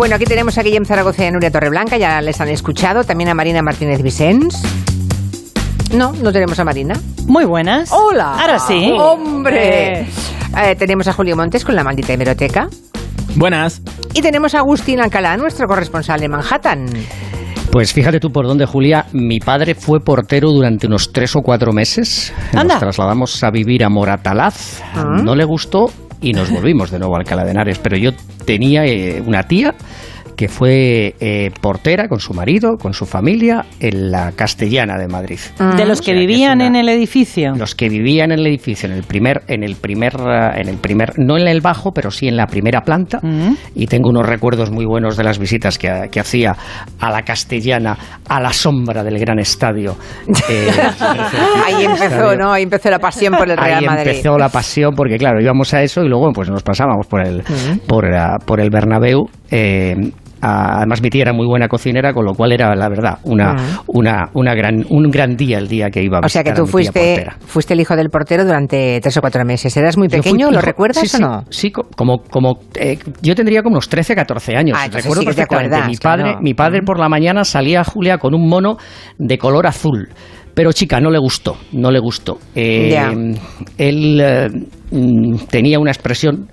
Bueno, aquí tenemos a Guillem Zaragoza y a Nuria Torreblanca, ya les han escuchado. También a Marina Martínez Vicens. No, no tenemos a Marina. Muy buenas. Hola. Ahora sí. ¡Hombre! Eh, tenemos a Julio Montes con la maldita hemeroteca. Buenas. Y tenemos a Agustín Alcalá, nuestro corresponsal en Manhattan. Pues fíjate tú por dónde, Julia. Mi padre fue portero durante unos tres o cuatro meses. Anda. Nos trasladamos a vivir a Moratalaz. Ah. No le gustó y nos volvimos de nuevo a Alcalá de Henares. Pero yo tenía eh, una tía que fue eh, portera con su marido, con su familia, en la Castellana de Madrid. De los O que sea, que vivían una- en el edificio. Los que vivían en el edificio, en el primer, en el primer, eh, en el primer, no en el bajo, pero sí en la primera planta. Mm. Y tengo unos recuerdos muy buenos de las visitas que, ha- que hacía a la Castellana, a la sombra del gran estadio. Eh, Ahí empezó, ¿no? Ahí empezó la pasión por el Real Ahí Madrid. empezó la pasión porque claro íbamos a eso y luego pues nos pasábamos por el por, ah, por el Bernabéu eh, además mi tía era muy buena cocinera con lo cual era la verdad una una, una gran un gran día el día que iba a O sea que a tú fuiste, portera. fuiste el hijo del portero durante tres o cuatro meses. ¿Eras muy fui pequeño? ¿Lo hijo- recuerdas sí, o no? Sí, co- como, como eh, yo tendría como unos 13, 14 años. Ah, Recuerdo sí que te perfectamente. acuerdas, mi padre, mi padre por la mañana salía Julia con un mono de color azul. Pero chica, no le gustó, no le gustó. Eh. Él eh, mm, tenía una expresión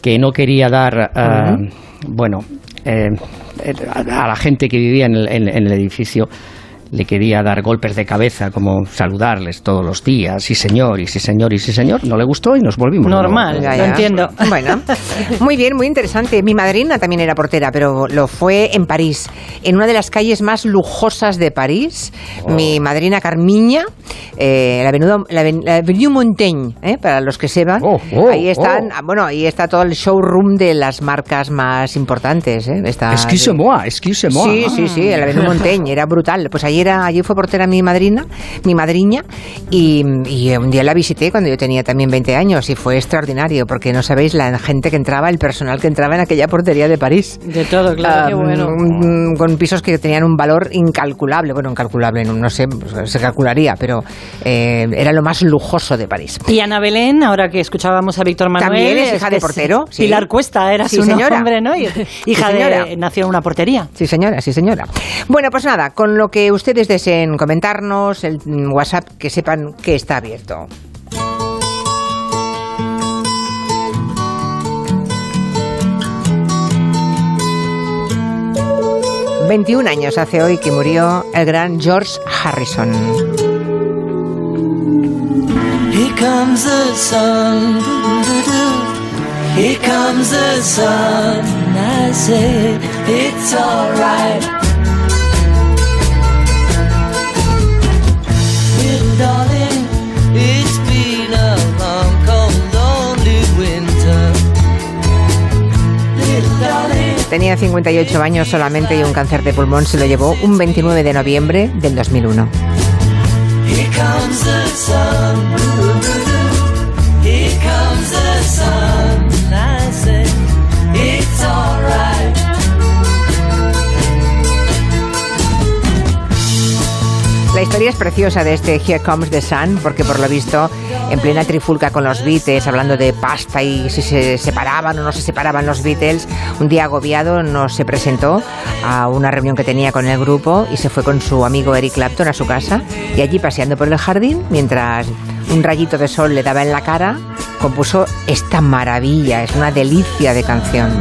que no quería dar, ah, bueno, eh, a, la gente que vivía en el, en el edificio le quería dar golpes de cabeza, como saludarles todos los días, sí señor, y sí señor, y sí señor. No le gustó y nos volvimos. Normal. Ya, Lo entiendo. Bueno, muy bien, muy interesante. Mi madrina también era portera, pero lo fue en París, en una de las calles más lujosas de París. Oh. Mi madrina Carmiña, eh, la, avenida, la, aven- la Avenue Montaigne, eh, para los que sepan. Oh, oh, ahí están, oh. ah, bueno, ahí está todo el showroom de las marcas más importantes. Eh. Está Excuse-moi, excuse-moi. Sí, sí, sí, la Avenue Montaigne, era brutal. Pues allí, allí fue portera mi madrina, mi madriña, y, y un día la visité cuando yo tenía también 20 años y fue extraordinario, porque no sabéis la gente que entraba, el personal que entraba en aquella portería de París. De todo, claro. Ah, qué bueno. Con pisos que tenían un valor incalculable, bueno, incalculable, no, no sé, se calcularía, pero eh, era lo más lujoso de París. Y Ana Belén, ahora que escuchábamos a Víctor Manuel. También es hija de portero, sí. Pilar Cuesta era Sí, su señora. nombre, ¿no? Hija señora. de. Nació en una portería. Sí, señora, sí, señora. Bueno, pues nada, con lo que ustedes deseen comentarnos, el WhatsApp, que sepan que está abierto. ...21 años hace hoy que murió el gran George Harrison. Tenía 58 años solamente y un cáncer de pulmón se lo llevó un 29 de noviembre del 2001. Historia es preciosa de este Here Comes the Sun, porque por lo visto, en plena trifulca con los Beatles, hablando de pasta y si se separaban o no se separaban los Beatles, un día agobiado no se presentó a una reunión que tenía con el grupo y se fue con su amigo Eric Clapton a su casa y allí paseando por el jardín, mientras un rayito de sol le daba en la cara, compuso esta maravilla, es una delicia de canción.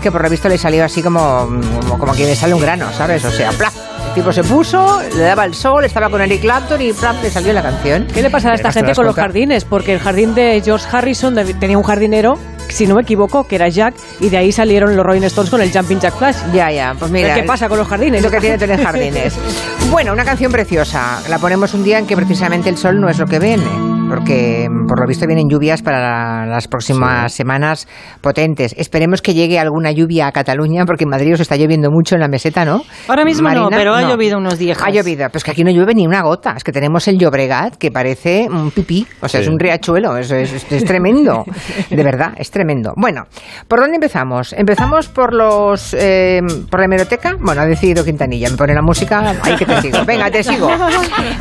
Que por lo visto le salió así como, como, como quien le sale un grano, ¿sabes? O sea, ¡plaf! El tipo se puso, le daba el sol, estaba con Eric Clapton y ¡plaf! le salió la canción. ¿Qué le pasará a esta gente con los jardines? Porque el jardín de George Harrison de- tenía un jardinero, si no me equivoco, que era Jack, y de ahí salieron los Rolling Stones con el Jumping Jack Flash. Ya, ya, pues mira. ¿Qué pasa con los jardines? Lo que tiene tener jardines. Bueno, una canción preciosa. La ponemos un día en que precisamente el sol no es lo que viene. Porque mm, por lo visto vienen lluvias para la- las próximas semanas potentes. Esperemos que llegue alguna lluvia a Cataluña, porque en Madrid os está lloviendo mucho en la meseta, ¿no? Ahora mismo no, pero ha llovido unos días. Ha llovido, pues que aquí no llueve ni una gota. Es que tenemos el Llobregat que parece un pipí, o sea, es un riachuelo, es, es- es- es tremendo. De verdad, es tremendo. Bueno, ¿por dónde empezamos? Empezamos por los eh, por la hemeroteca. Bueno, ha decidido Quintanilla, me pone la música, ahí que te sigo. Venga, te sigo.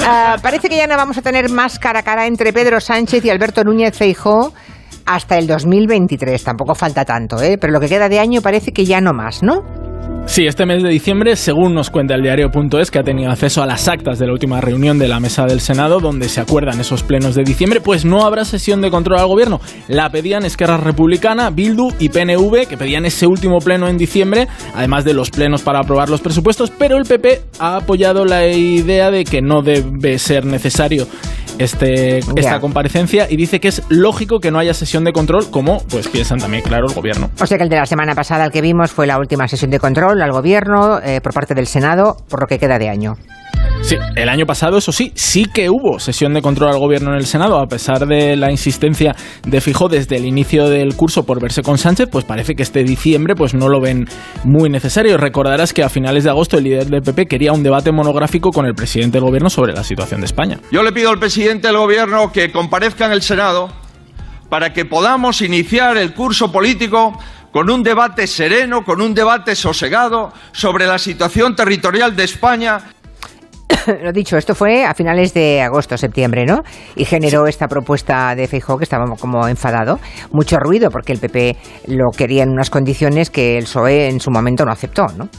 Ah, parece que ya no vamos a tener más cara a cara entre Pedro Sánchez y Alberto Núñez Feijó hasta el 2023. Tampoco falta tanto, ¿eh? Pero lo que queda de año parece que ya no más, ¿no? Sí, este mes de diciembre, según nos cuenta el diario.es, que ha tenido acceso a las actas de la última reunión de la mesa del Senado, donde se acuerdan esos plenos de diciembre, pues no habrá sesión de control al gobierno. La pedían Esquerra Republicana, Bildu y PNV, que pedían ese último pleno en diciembre, además de los plenos para aprobar los presupuestos, pero el PP ha apoyado la idea de que no debe ser necesario este, esta comparecencia y dice que es lógico que no haya sesión de control, como pues piensan también, claro, el gobierno. O sea que el de la semana pasada, el que vimos, fue la última sesión de control al gobierno eh, por parte del Senado, por lo que queda de año. Sí, el año pasado, eso sí, sí que hubo sesión de control al gobierno en el Senado, a pesar de la insistencia de Fijo desde el inicio del curso por verse con Sánchez, pues parece que este diciembre pues no lo ven muy necesario. Recordarás que a finales de agosto el líder del PP quería un debate monográfico con el presidente del gobierno sobre la situación de España. Yo le pido al presidente del Gobierno que comparezca en el Senado para que podamos iniciar el curso político con un debate sereno, con un debate sosegado sobre la situación territorial de España Lo dicho, esto fue a finales de agosto, septiembre, ¿no? Y generó esta propuesta de Feijóo que estaba como enfadado. Mucho ruido porque el PP lo quería en unas condiciones que el PSOE en su momento no aceptó, ¿no?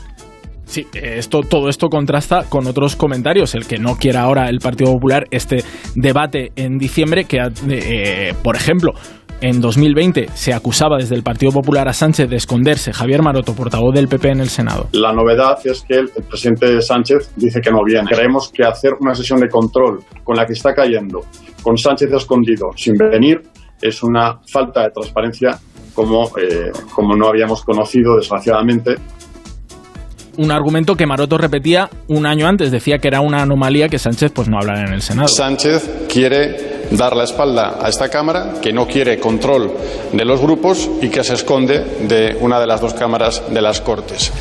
Sí, esto, todo esto contrasta con otros comentarios. El que no quiera ahora el Partido Popular este debate en diciembre, que, eh, por ejemplo, en 2020 se acusaba desde el Partido Popular a Sánchez de esconderse. Javier Maroto, portavoz del PP en el Senado. La novedad es que el, presidente Sánchez dice que no viene. Creemos que hacer una sesión de control con la que está cayendo, con Sánchez escondido, sin venir, es una falta de transparencia como, eh, como no habíamos conocido, desgraciadamente, un argumento que Maroto repetía un año antes. Decía que era una anomalía que Sánchez pues no hablara en el Senado. Sánchez quiere dar la espalda a esta Cámara, que no quiere control de los grupos y que se esconde de una de las dos cámaras de las Cortes.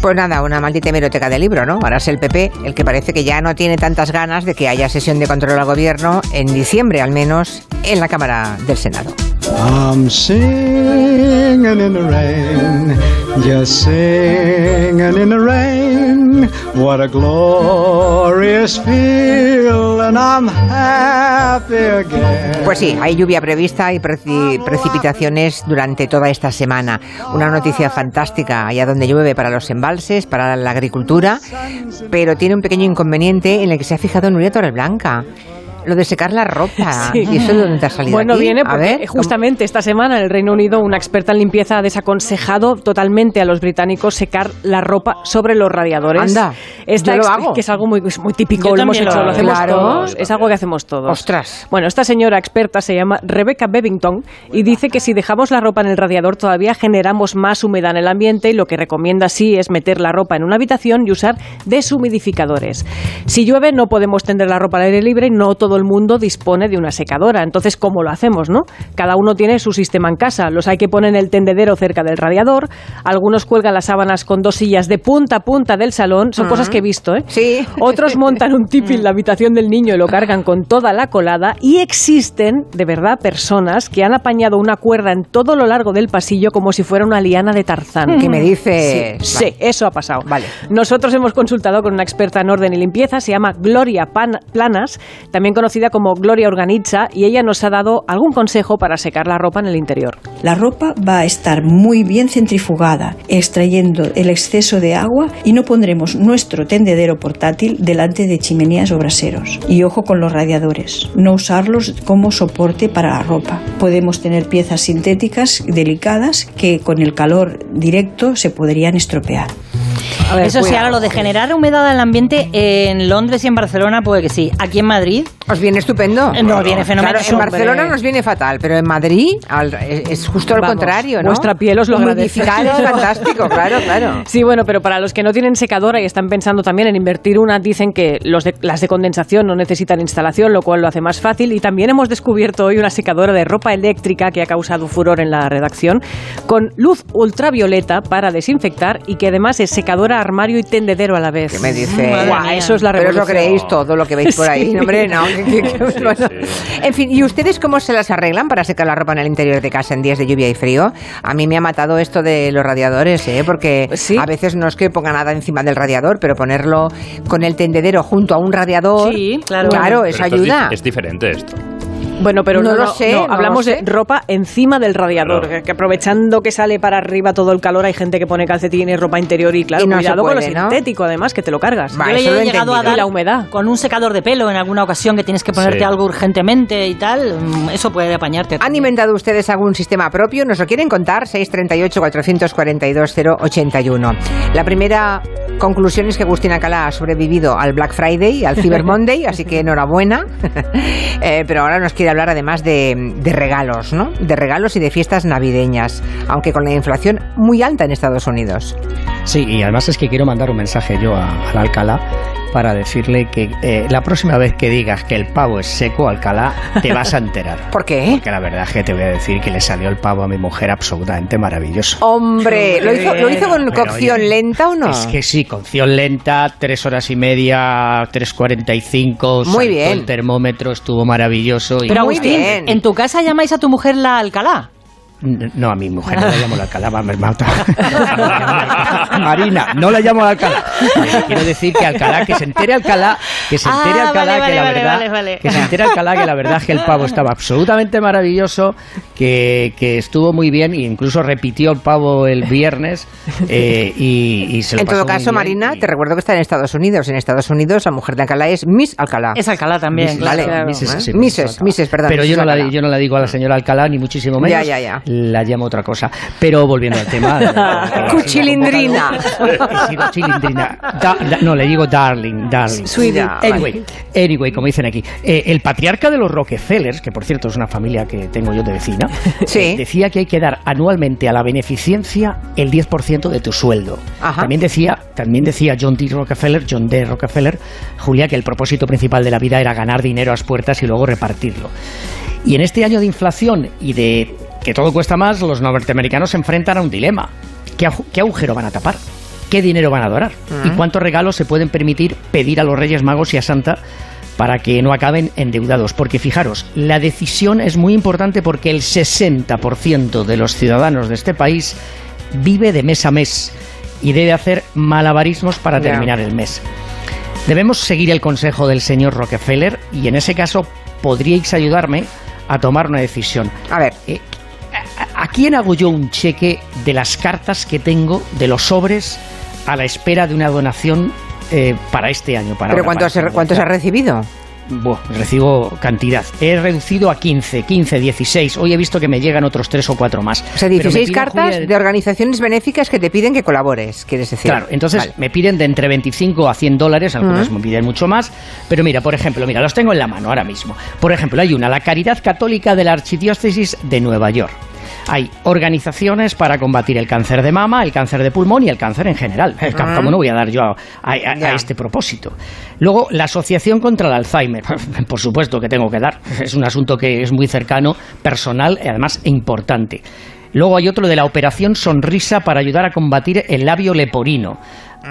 Pues nada, una maldita hemeroteca de libro, ¿no? Ahora es el PP el que parece que ya no tiene tantas ganas de que haya sesión de control al gobierno en diciembre, al menos, en la Cámara del Senado. I'm singing in the rain, just singing in the rain. What a glorious feeling, I'm happy again. Pues sí, hay lluvia prevista y preci- precipitaciones durante toda esta semana. Una noticia fantástica allá donde llueve para los embalses, para la agricultura, pero tiene un pequeño inconveniente en el que se ha fijado Nuria Torreblanca. Lo de secar la ropa. Sí. ¿Y eso de dónde te ha salido Bueno, aquí? viene A porque ver, justamente esta semana en el Reino Unido una experta en limpieza ha desaconsejado totalmente a los británicos secar la ropa sobre los radiadores. Anda, Esta yo lo ex- hago. Que es algo muy, muy típico, Yo lo hemos lo hecho, lo, hacemos Claro. todos. Es algo que hacemos todos. Ostras. Bueno, esta señora experta se llama Rebecca Bevington y dice que si dejamos la ropa en el radiador todavía generamos más humedad en el ambiente y lo que recomienda sí es meter la ropa en una habitación y usar deshumidificadores. Si llueve no podemos tender la ropa al aire libre y no todo el mundo dispone de una secadora. Entonces, ¿cómo lo hacemos, no? Cada uno tiene su sistema en casa. Los hay que ponen el tendedero cerca del radiador, algunos cuelgan las sábanas con dos sillas de punta a punta del salón, son cosas que he visto, ¿eh? Sí. Otros montan un tipi en la habitación del niño y lo cargan con toda la colada. Y existen, de verdad, personas que han apañado una cuerda en todo lo largo del pasillo como si fuera una liana de Tarzán. ¿Qué me dices? Sí, sí, eso ha pasado. Vale. Nosotros hemos consultado con una experta en orden y limpieza, se llama Gloria Pan- Planas, también conocida conocida como Gloria Organiza y ella nos ha dado algún consejo para secar la ropa en el interior. La ropa va a estar muy bien centrifugada, extrayendo el exceso de agua y no pondremos nuestro tendedero portátil delante de chimeneas o braseros. Y ojo con los radiadores, no usarlos como soporte para la ropa. Podemos tener piezas sintéticas delicadas que con el calor directo se podrían estropear. Eso sí, ahora lo de generar humedad en el ambiente en Londres y en Barcelona, puede que sí. Aquí en Madrid. ¿Os viene estupendo? Eh, Nos viene fenomenal. Claro, en Barcelona nos viene fatal, pero en Madrid al- es es justo al Vamos, contrario, ¿no? vuestra piel os lo agradece. Es fantástico, claro, claro. Sí, bueno, pero para los que no tienen secadora y están pensando también en invertir una, dicen que los de- las de condensación no necesitan instalación, lo cual lo hace más fácil. Y también hemos descubierto hoy una secadora de ropa eléctrica que ha causado furor en la redacción, con luz ultravioleta para desinfectar y que además es secadora, armario y tendedero a la vez. ¿Qué me dice? Eso es la Pero os lo revolución. creéis todo lo que veis por ahí, Sí. hombre, no. Que- que- que- bueno. En fin, ¿y ustedes cómo se las arreglan para secar la ropa en el interior de casa en días de lluvia y frío? A mí me ha matado esto de los radiadores, ¿eh? Porque a veces no es que ponga nada encima del radiador, pero ponerlo con el tendedero junto a un radiador, Sí, claro. claro, eso esto es di- ayuda. Es, diferente esto. Bueno, pero No no, lo sé, no, no hablamos lo de ropa encima del radiador, Claro. que, aprovechando que sale para arriba todo el calor, hay gente que pone calcetines, ropa interior y claro, Y cuidado con lo puede, ¿no? sintético además, que te lo cargas. Va, Yo le he llegado a dar la humedad. con un secador de pelo en alguna ocasión que tienes que ponerte Sí. algo urgentemente y tal. mm, Eso puede apañarte. ¿Han también. inventado ustedes algún sistema propio? ¿Nos lo quieren contar? 638-442-081. La primera conclusión es que Agustín Alcalá ha sobrevivido al Black Friday, al Cyber Monday, así que enhorabuena. Eh, pero ahora nos quiere hablar además de, de regalos, ¿no? De regalos y de fiestas navideñas, aunque con la inflación muy alta en Estados Unidos. Sí, y además es que quiero mandar un mensaje yo a- al Alcalá para decirle que eh, la próxima vez que digas que el pavo es seco, Alcalá, te vas a enterar. ¿Por qué? Porque la verdad es que te voy a decir que le salió el pavo a mi mujer absolutamente maravilloso. Hombre, ¿lo hizo, ¿lo hizo con Pero, cocción oye, lenta o no? Es que sí, cocción lenta, tres horas y media, 3.45, Muy bien. el termómetro, estuvo maravilloso. Y Pero Muy Agustín, bien. ¿en tu casa llamáis a tu mujer la Alcalá? No, a mi mujer no la llamo la Alcalá, va, me mata. Marina, no la llamo la Alcalá. Eh, Quiero decir que Alcalá, que se entere Alcalá, que se Ah, entere Alcalá vale, que la vale, verdad, vale, vale. que se entere Alcalá que la verdad es que el pavo estaba absolutamente maravilloso, que, que estuvo muy bien e incluso repitió el pavo el viernes eh, y, y se lo En pasó todo muy caso, bien Marina, y- te recuerdo que está en Estados Unidos. En Estados Unidos, la mujer de Alcalá es Miss Alcalá. Es Alcalá también. Miss- claro. Vale, claro. Misses, ¿eh? sí, Misses, Alcalá. Misses, perdón. Pero yo no, la, Alcalá. yo no la digo a la señora Alcalá, ni muchísimo menos. Ya, ya, ya. La llamo otra cosa. Pero volviendo al tema. eh, Cuchilindrina. He sido chilindrina. Da- da- no, le digo darling, darling. Sweetie. Anyway, anyway, como dicen aquí. eh, el patriarca de los Rockefellers, que por cierto es una familia que tengo yo de vecina, Sí. eh, decía que hay que dar anualmente a la beneficencia el 10% de tu sueldo. Ajá. También decía, también decía John D. Rockefeller, John D. Rockefeller, Julia, que el propósito principal de la vida era ganar dinero a las puertas y luego repartirlo. Y en este año de inflación y de que todo cuesta más, los norteamericanos se enfrentan a un dilema. ¿Qué, agujero van a tapar? ¿Qué dinero van a donar? ¿Y cuántos regalos se pueden permitir pedir a los Reyes Magos y a Santa para que no acaben endeudados? Porque fijaros, la decisión es muy importante porque el 60% de los ciudadanos de este país vive de mes a mes y debe hacer malabarismos para terminar el mes. Debemos seguir el consejo del señor Rockefeller y en ese caso podríais ayudarme a tomar una decisión. A ver, Eh, ¿a, quién hago yo un cheque de las cartas que tengo, de los sobres, a la espera de una donación eh, para este año? Para ¿pero cuántos, para cuántos has finalizar? recibido? Buah, recibo cantidad. He reducido a 15, 15, 16. Hoy he visto que me llegan otros 3 o 4 más. O sea, Pero me 16 piden, cartas Julia, de organizaciones benéficas que te piden que colabores, quieres decir. Claro, entonces Vale. me piden de entre 25 a 100 dólares, algunos me piden mucho más, pero mira, por ejemplo, mira, los tengo en la mano ahora mismo. Por ejemplo, hay una, la Caridad Católica de la Archidiócesis de Nueva York. Hay organizaciones para combatir el cáncer de mama, el cáncer de pulmón y el cáncer en general. Eh, ¿Cómo no voy a dar yo a, a- a- Ya. a este propósito? Luego, la Asociación contra el Alzheimer. Por supuesto que tengo que dar. Es un asunto que es muy cercano, personal y además importante. Luego hay otro de la Operación Sonrisa para ayudar a combatir el labio leporino.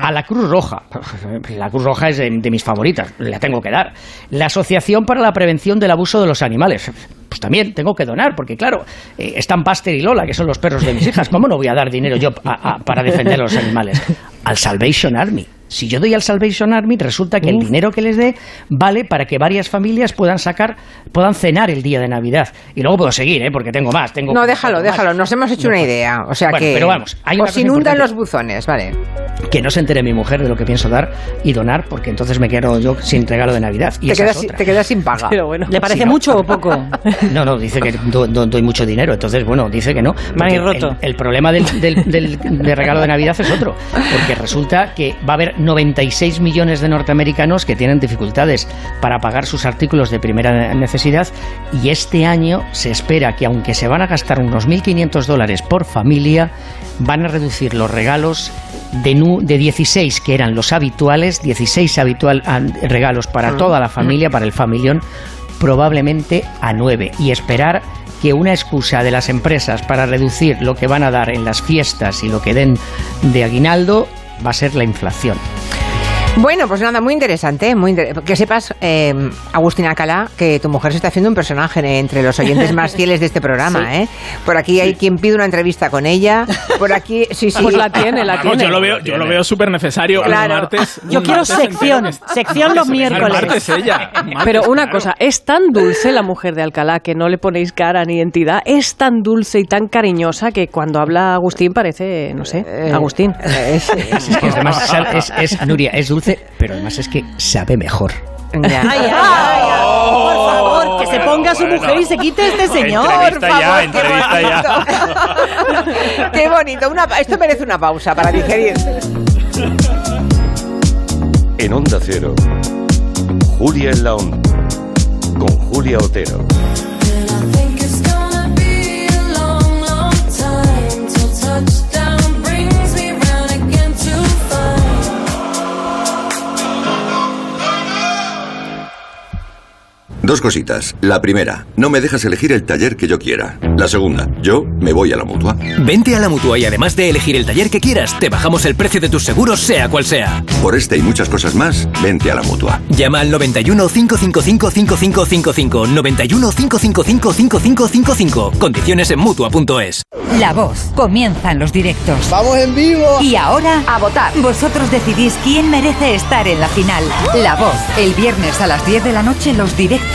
A la Cruz Roja. La Cruz Roja es de, de mis favoritas, la tengo que dar. La Asociación para la Prevención del Abuso de los Animales. Pues también tengo que donar, porque claro, eh, están Buster y Lola, que son los perros de mis hijas. ¿Cómo no voy a dar dinero yo a- para defender a los animales? Al Salvation Army. Si yo doy al Salvation Army, resulta que el dinero que les dé vale para que varias familias puedan sacar, puedan cenar el día de Navidad. Y luego puedo seguir, ¿eh? porque tengo más. Tengo No, déjalo, más. déjalo. Nos hemos hecho una idea. O sea Bueno, que. pero vamos, hay os inundan los buzones, vale. Que no se entere mi mujer de lo que pienso dar y donar, porque entonces me quedo yo sin regalo de Navidad. Y Te quedas, es te quedas sin paga. Pero bueno. ¿Le parece no. mucho o poco? No, no, dice que do- do- doy mucho dinero, entonces, bueno, dice que no. Porque Manirroto. El, el problema del, del- del- de regalo de Navidad es otro, porque resulta que va a haber 96 millones de norteamericanos que tienen dificultades para pagar sus artículos de primera necesidad y este año se espera que, aunque se van a gastar unos 1.500 dólares por familia, van a reducir los regalos de, nu- de 16 que eran los habituales, 16 habitual, ah, regalos para toda la familia, para el familión, probablemente a 9 y esperar que una excusa de las empresas para reducir lo que van a dar en las fiestas y lo que den de aguinaldo va a ser la inflación. Bueno, pues nada, muy interesante. Muy inter- Que sepas, eh, Agustín Alcalá, que tu mujer se está haciendo un personaje entre los oyentes más fieles de este programa. ¿eh? Por aquí hay quien pide una entrevista con ella. Por aquí, sí, sí. Pues la tiene, la Vamos, tiene. yo lo veo, yo lo veo súper necesario Claro. martes. Yo quiero martes sección, sección los El miércoles. martes ella. el martes, Pero una claro. cosa, es tan dulce la mujer de Alcalá que no le ponéis cara ni entidad. Es tan dulce y tan cariñosa que cuando habla Agustín parece, no sé, Eh, Agustín. eh, sí. Es que además es, es- Nuria, es dulce, pero además es que sabe mejor. Ya. Ay, ay, ay, ay, por favor, que se ponga su mujer y se quite este señor. Entrevista Por ya, favor, entrevista qué ya. bonito. Qué bonito. Una esto merece una pausa para digerir. En Onda Cero, Julia en la Onda, con Julia Otero. Dos cositas. La primera, no me dejas elegir el taller que yo quiera. La segunda, yo me voy a la mutua. Vente a la mutua y además de elegir el taller que quieras, te bajamos el precio de tus seguros, sea cual sea. Por este y muchas cosas más, vente a la mutua. Llama al 91 555 5555. 91 555 5555. Condiciones en mutua.es. La voz. Comienzan los directos. ¡Vamos en vivo! Y ahora, a votar. Vosotros decidís quién merece estar en la final. La voz. El viernes a las 10 de la noche, los directos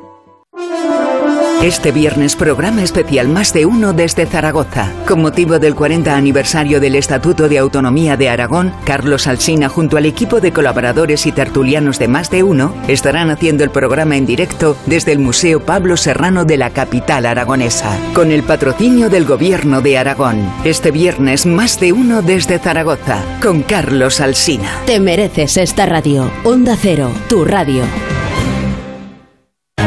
Este viernes programa especial Más de Uno desde Zaragoza. Con motivo del 40 aniversario del Estatuto de Autonomía de Aragón, Carlos Alsina junto al equipo de colaboradores y tertulianos de Más de Uno estarán haciendo el programa en directo desde el Museo Pablo Serrano de la capital aragonesa, con el patrocinio del Gobierno de Aragón. Este viernes Más de Uno desde Zaragoza, con Carlos Alsina. Te mereces esta radio. Onda Cero, tu radio.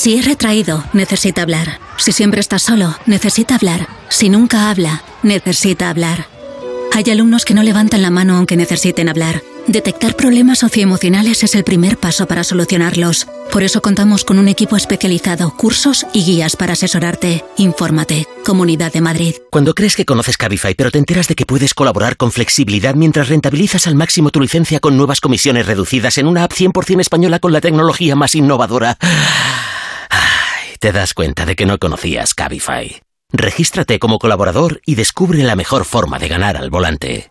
Si es retraído, necesita hablar. Si siempre está solo, necesita hablar. Si nunca habla, necesita hablar. Hay alumnos que no levantan la mano aunque necesiten hablar. Detectar problemas socioemocionales es el primer paso para solucionarlos. Por eso contamos con un equipo especializado, cursos y guías para asesorarte. Infórmate. Comunidad de Madrid. Cuando crees que conoces Cabify, pero te enteras de que puedes colaborar con flexibilidad mientras rentabilizas al máximo tu licencia con nuevas comisiones reducidas en una app 100% española con la tecnología más innovadora. Te das cuenta de que no conocías Cabify. Regístrate como colaborador y descubre la mejor forma de ganar al volante.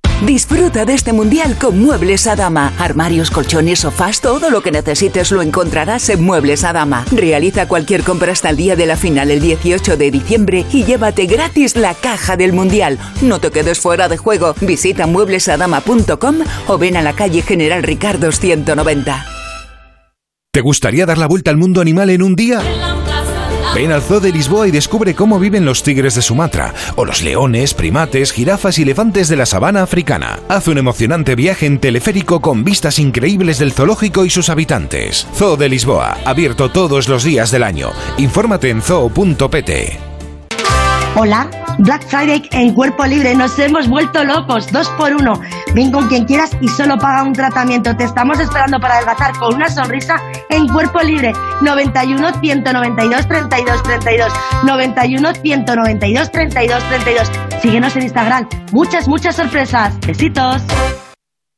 Disfruta de este mundial con Muebles Adama. Armarios, colchones, sofás, todo lo que necesites lo encontrarás en Muebles Adama. Realiza cualquier compra hasta el día de la final el 18 de diciembre y llévate gratis la caja del mundial. No te quedes fuera de juego. Visita mueblesadama.com o ven a la calle General Ricardo 190. ¿Te gustaría dar la vuelta al mundo animal en un día? Ven al Zoo de Lisboa y descubre cómo viven los tigres de Sumatra, o los leones, primates, jirafas y elefantes de la sabana africana. Haz un emocionante viaje en teleférico con vistas increíbles del zoológico y sus habitantes. Zoo de Lisboa, abierto todos los días del año. Infórmate en zoo.pt. Hola, Black Friday en Cuerpo Libre, nos hemos vuelto locos, dos por uno. Ven con quien quieras y solo paga un tratamiento. Te estamos esperando para adelgazar con una sonrisa en Cuerpo Libre. 91 192 32 32. 91 192 32 32. Síguenos en Instagram. Muchas, muchas sorpresas. Besitos.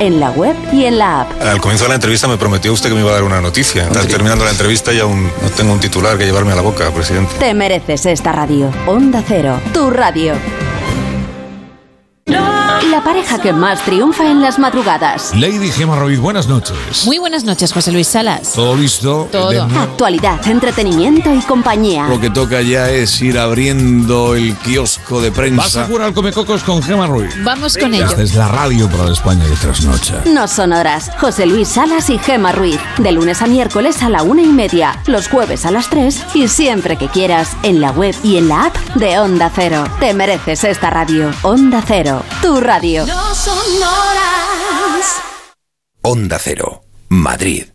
en la web y en la app. Al comienzo de la entrevista me prometió usted que me iba a dar una noticia. Está terminando la entrevista y aún no tengo un titular que llevarme a la boca, presidente. Te mereces esta radio. Onda Cero, tu radio. La pareja que más triunfa en las madrugadas. Lady Gemma Ruiz, buenas noches. Muy buenas noches, José Luis Salas. ¿Todo listo? Todo. Actualidad, entretenimiento y compañía. Lo que toca ya es ir abriendo el kiosco de prensa. Vas a jugar al Comecocos con Gemma Ruiz. Vamos con ello. Esta es la radio para la España de trasnocha. No son horas. José Luis Salas y Gema Ruiz. De lunes a miércoles a la una y media. Los jueves a las tres. Y siempre que quieras. En la web y en la app de Onda Cero. Te mereces esta radio. Onda Cero. Tu radio. No son horas. Onda Cero, Madrid.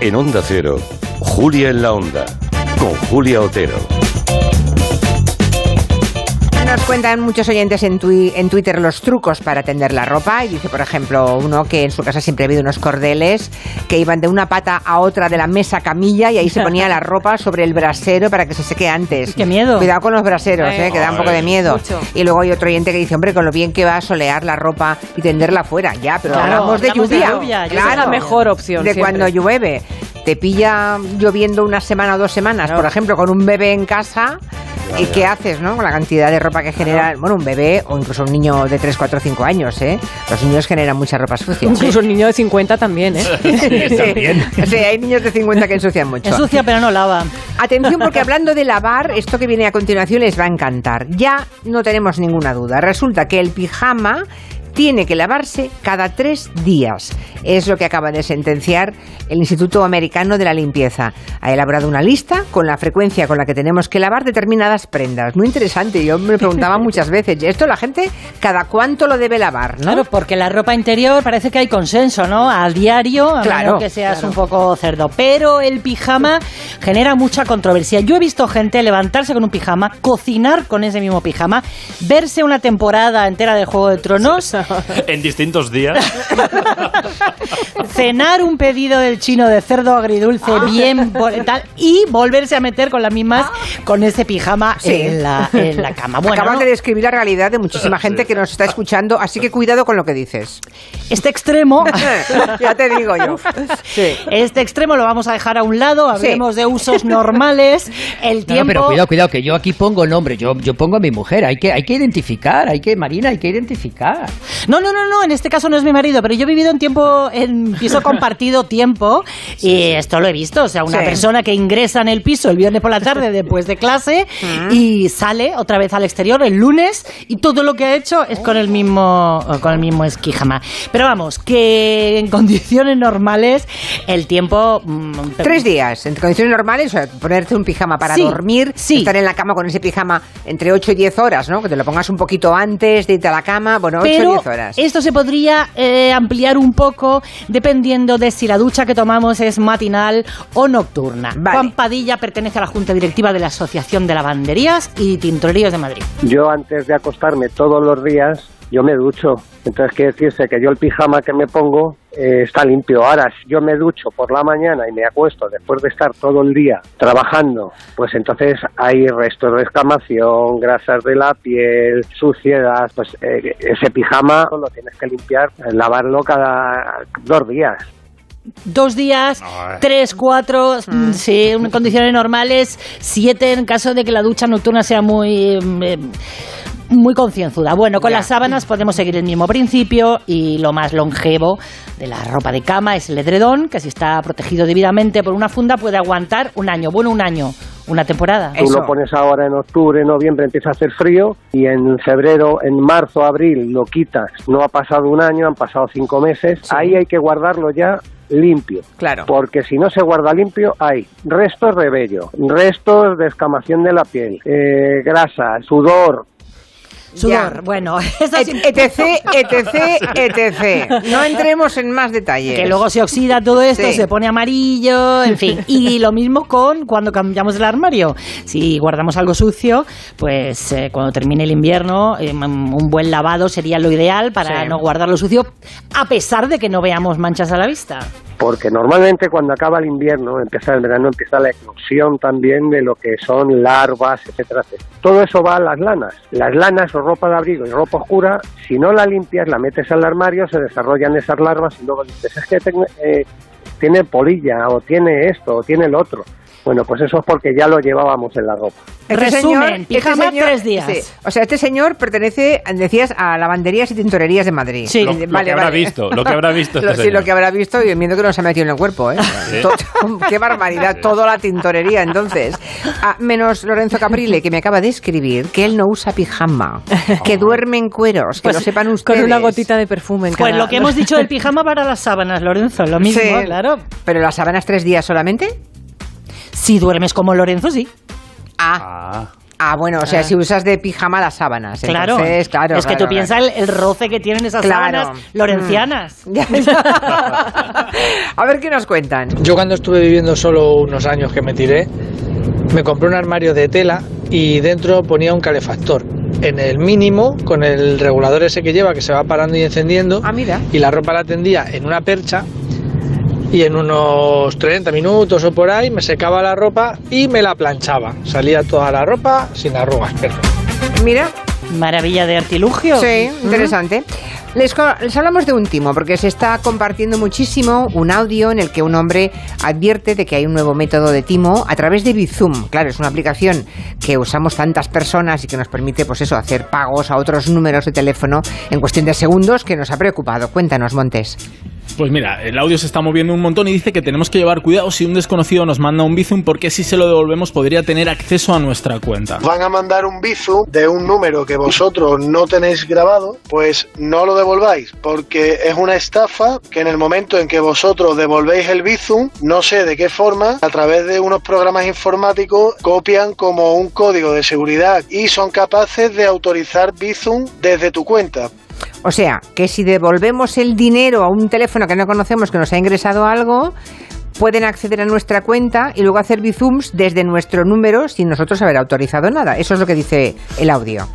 En Onda Cero, Julia en la Onda, con Julia Otero. Nos cuentan muchos oyentes en, tui- en Twitter los trucos para tender la ropa. Y dice, por ejemplo, uno que en su casa siempre ha habido unos cordeles que iban de una pata a otra de la mesa camilla y ahí se ponía la ropa sobre el brasero para que se seque antes. ¡Qué miedo! Cuidado con los braseros, Eh, eh, que da un poco de miedo. mucho. Y luego hay otro oyente que dice, hombre, con lo bien que va a solear la ropa y tenderla fuera. Ya, pero Claro, hablamos de hablamos de lluvia. lluvia, esa es la mejor opción De siempre. cuando llueve. Te pilla lloviendo una semana o dos semanas, por ejemplo, con un bebé en casa. ¿Y qué haces, no? Con la cantidad de ropa que genera, bueno, un bebé o incluso un niño de 3, 4, 5 años, ¿eh? Los niños generan mucha ropa sucia. Incluso un niño de 50 también, ¿eh? Sí, sí, hay niños de 50 que ensucian mucho. Ensucia pero no lava. Atención porque hablando de lavar, esto que viene a continuación les va a encantar. Ya no tenemos ninguna duda. Resulta que el pijama tiene que lavarse cada tres días. Es lo que acaba de sentenciar el Instituto Americano de la Limpieza. Ha elaborado una lista con la frecuencia con la que tenemos que lavar determinadas prendas. Muy interesante. Yo me preguntaba muchas veces, ¿esto la gente cada cuánto lo debe lavar? ¿no? Claro, porque la ropa interior parece que hay consenso, ¿no? A diario, a Claro, menos que seas claro. un poco cerdo. Pero el pijama genera mucha controversia. Yo he visto gente levantarse con un pijama, cocinar con ese mismo pijama, verse una temporada entera de Juego de Tronos en distintos días. Cenar un pedido del chino de cerdo agridulce Ah. bien tal, y volverse a meter con las mismas con ese pijama en, la, en la cama. Bueno, Acabas ¿no? de describir la realidad de muchísima gente que nos está escuchando, así que cuidado con lo que dices. este extremo ya te digo yo. Sí. Este extremo lo vamos a dejar a un lado, hablemos de usos normales, el No, no, tiempo... pero cuidado, cuidado, que yo aquí pongo nombre, yo, yo pongo a mi mujer, hay que, hay que identificar, hay que, Marina, hay que identificar. No, no, no, no, en este caso no es mi marido, pero yo he vivido en tiempo, en piso compartido tiempo, y esto lo he visto, o sea, una Sí. persona que ingresa en el piso el viernes por la tarde después de clase y sale otra vez al exterior el lunes y todo lo que ha hecho es con el mismo, con el mismo esquijama. Pero vamos, que en condiciones normales el tiempo... mm, Tres días, en condiciones normales, o sea, ponerte un pijama para dormir, sí. estar en la cama con ese pijama entre 8 y 10 horas, ¿no? Que te lo pongas un poquito antes de irte a la cama, bueno, 8 Pero o 10 horas. esto se podría eh, ampliar un poco dependiendo de si la ducha que tomamos es matinal o nocturna. Juan Padilla pertenece a la Junta Directiva de la Asociación de Lavanderías y Tintorerías de Madrid. Yo antes de acostarme todos los días, yo me ducho. Entonces quiere decirse que yo el pijama que me pongo eh, está limpio. Ahora, si yo me ducho por la mañana y me acuesto después de estar todo el día trabajando, pues entonces hay restos de escamación, grasas de la piel, suciedad. Pues eh, ese pijama lo tienes que limpiar, lavarlo cada dos días. Dos días, tres, cuatro, mm, sí, en condiciones normales, siete en caso de que la ducha nocturna sea muy... mm, eh, muy concienzuda. Bueno, con Ya. las sábanas podemos seguir el mismo principio y lo más longevo de la ropa de cama es el edredón, que si está protegido debidamente por una funda puede aguantar un año. Bueno, un año, una temporada. Tú lo pones ahora en octubre, noviembre, empieza a hacer frío y en febrero, en marzo, abril lo quitas. No ha pasado un año, han pasado cinco meses. Ahí hay que guardarlo ya limpio. Claro. Porque si no se guarda limpio, hay restos de vello, restos de escamación de la piel, eh, grasa, sudor. Sudor, bueno, eso sí- etc, etc, etc. No entremos en más detalles. Que luego se oxida todo esto, Sí. se pone amarillo, en fin. Y lo mismo con cuando cambiamos el armario. Si guardamos algo sucio, pues eh, cuando termine el invierno, eh, un buen lavado sería lo ideal para Sí. no guardarlo sucio, a pesar de que no veamos manchas a la vista. Porque normalmente cuando acaba el invierno, empieza el verano, empieza la eclosión también de lo que son larvas, etcétera, etcétera. Todo eso va a las lanas. Las lanas o ropa de abrigo y ropa oscura, si no la limpias, la metes al armario, se desarrollan esas larvas y luego dices, es que eh, tiene polilla, o tiene esto, o tiene el otro. Bueno, pues eso es porque ya lo llevábamos en la ropa. Resumen, pijama tres días. sí. O sea, este señor pertenece, decías, a lavanderías y tintorerías de Madrid. Lo- lo que habrá visto, lo que habrá visto este Lo- sí, señor. lo que habrá visto y viendo que no se ha metido en el cuerpo, ¿eh? Sí. Qué barbaridad, toda la tintorería, entonces. Ah, menos Lorenzo Caprile, que me acaba de escribir que él no usa pijama, que duerme en cueros, que Pues lo sepan ustedes. Con una gotita de perfume en Pues cada- lo que hemos dicho del pijama para las sábanas, Lorenzo, lo mismo, Sí. claro. ¿Pero las sábanas tres días solamente? Si duermes como Lorenzo, sí. Ah. Ah, bueno, o sea, Ah. si usas de pijama las sábanas. Claro, entonces, claro. es que claro, tú piensas claro. el, el roce que tienen esas Claro. sábanas lorencianas. A ver qué nos cuentan. Yo cuando estuve viviendo solo unos años que me tiré, me compré un armario de tela y dentro ponía un calefactor. En el mínimo, con el regulador ese que lleva, que se va parando y encendiendo. Ah, mira. Y la ropa la tendía en una percha. Y en unos 30 minutos o por ahí me secaba la ropa y me la planchaba. Salía toda la ropa sin arrugas. Perfecto. Mira. Maravilla de artilugio. Sí, interesante. Les, les hablamos de un timo, porque se está compartiendo muchísimo un audio en el que un hombre advierte de que hay un nuevo método de timo a través de Bizum. Claro, es una aplicación que usamos tantas personas y que nos permite, pues eso, hacer pagos a otros números de teléfono en cuestión de segundos que nos ha preocupado. Cuéntanos, Montes. Pues mira, el audio se está moviendo un montón y dice que tenemos que llevar cuidado si un desconocido nos manda un Bizum porque si se lo devolvemos podría tener acceso a nuestra cuenta. Van a mandar un Bizum de un número que vosotros no tenéis grabado, pues no lo devolváis, porque es una estafa que en el momento en que vosotros devolvéis el Bizum, no sé de qué forma, a través de unos programas informáticos copian como un código de seguridad y son capaces de autorizar Bizum desde tu cuenta. O sea, que si devolvemos el dinero a un teléfono que no conocemos que nos ha ingresado algo, pueden acceder a nuestra cuenta y luego hacer bizums desde nuestro número sin nosotros haber autorizado nada. Eso es lo que dice el audio.